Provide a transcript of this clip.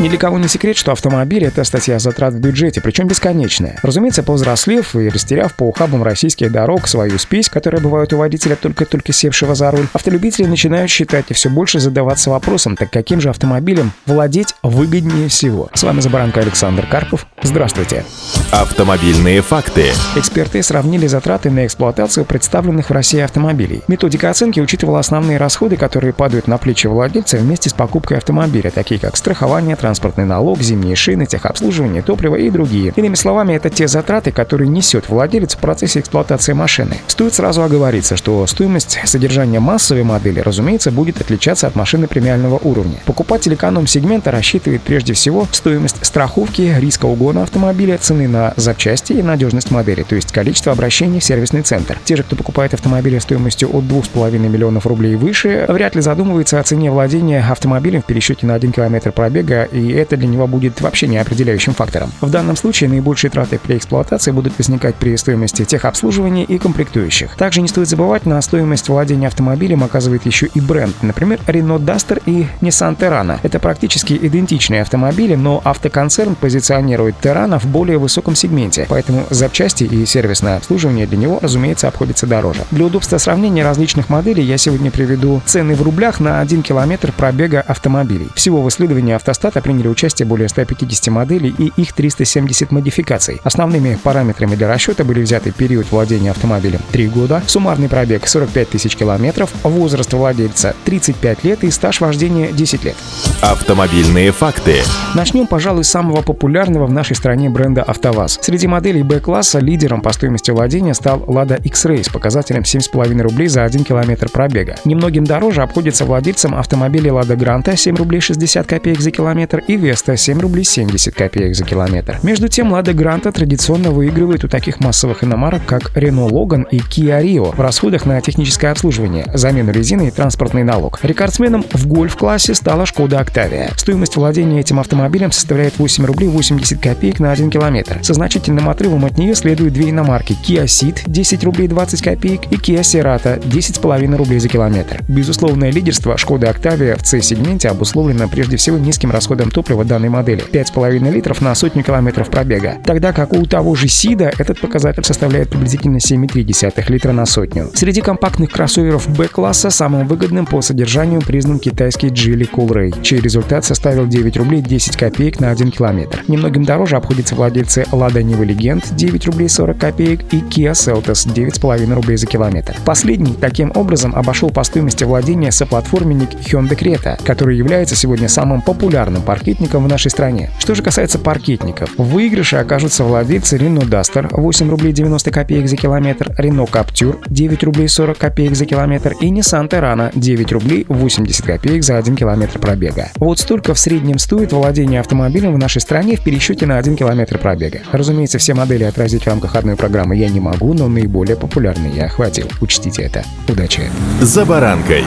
Ни для кого не секрет, что автомобиль — это статья затрат в бюджете, причем бесконечная. Разумеется, повзрослев и растеряв по ухабам российских дорог свою спесь, которая бывает у водителя только-только севшего за руль, автолюбители начинают считать и все больше задаваться вопросом, так каким же автомобилем владеть выгоднее всего. С вами Забаранка Александр Карпов. Здравствуйте. Автомобильные факты. Эксперты сравнили затраты на эксплуатацию представленных в России автомобилей. Методика оценки учитывала основные расходы, которые падают на плечи владельца вместе с покупкой автомобиля, такие как страхование, транспортный налог, зимние шины, техобслуживание, топливо и другие. Иными словами, это те затраты, которые несет владелец в процессе эксплуатации машины. Стоит сразу оговориться, что стоимость содержания массовой модели, разумеется, будет отличаться от машины премиального уровня. Покупатель эконом-сегмента рассчитывает прежде всего стоимость страховки, риска угона автомобиля, цены на запчасти и надежность модели, то есть количество обращений в сервисный центр. Те же, кто покупает автомобили стоимостью от 2,5 миллионов рублей и выше, вряд ли задумывается о цене владения автомобилем в пересчете на 1 километр пробега и это для него будет вообще не определяющим фактором. В данном случае наибольшие траты при эксплуатации будут возникать при стоимости техобслуживания и комплектующих. Также не стоит забывать, на стоимость владения автомобилем оказывает еще и бренд, например, Renault Duster и Nissan Terrano. Это практически идентичные автомобили, но автоконцерн позиционирует Terrano в более высоком сегменте, поэтому запчасти и сервисное обслуживание для него, разумеется, обходится дороже. Для удобства сравнения различных моделей я сегодня приведу цены в рублях на 1 километр пробега автомобилей. Всего в исследовании автостата приняли участие более 150 моделей и их 370 модификаций. Основными параметрами для расчета были взяты период владения автомобилем 3 года, суммарный пробег 45 тысяч километров, возраст владельца 35 лет и стаж вождения 10 лет. Автомобильные факты. Начнем, пожалуй, с самого популярного в нашей стране бренда АвтоВАЗ. Среди моделей Б-класса лидером по стоимости владения стал Lada X-Ray с показателем 7,5 рублей за 1 километр пробега. Немногим дороже обходится владельцам автомобилей Lada Granta 7 рублей 60 копеек за километр и Веста 7 рублей 70 копеек за километр. Между тем, Лада Гранта традиционно выигрывает у таких массовых иномарок, как Renault Logan и Kia Rio в расходах на техническое обслуживание, замену резины и транспортный налог. Рекордсменом в гольф-классе стала Шкода Octavia. Стоимость владения этим автомобилем составляет 8 рублей 80 копеек на 1 километр. Со значительным отрывом от нее следуют две иномарки Kia Ceed 10 рублей 20 копеек и Kia Cerato 10,5 рублей за километр. Безусловное лидерство Шкода Octavia в C-сегменте обусловлено прежде всего низким расходом топлива данной модели – 5,5 литров на сотню километров пробега, тогда как у того же Сида этот показатель составляет приблизительно 7,3 литра на сотню. Среди компактных кроссоверов B-класса самым выгодным по содержанию признан китайский Geely Coolray, чей результат составил 9 рублей 10 копеек на 1 километр. Немногим дороже обходятся владельцы Lada Niva Legend 9 рублей 40 копеек и Kia Seltos 9,5 рублей за километр. Последний таким образом обошел по стоимости владения соплатформенник Hyundai Creta, который является сегодня самым популярным паркетником в нашей стране. Что же касается паркетников, в выигрыше окажутся владельцы Renault Duster 8 рублей 90 копеек за километр, Renault Captur 9 рублей 40 копеек за километр и Nissan Terrano 9 рублей 80 копеек за 1 километр пробега. Вот столько в среднем стоит владение автомобилем в нашей стране в пересчете на 1 километр пробега. Разумеется, все модели отразить в рамках одной программы я не могу, но наиболее популярные я охватил. Учтите это. Удачи! «За баранкой».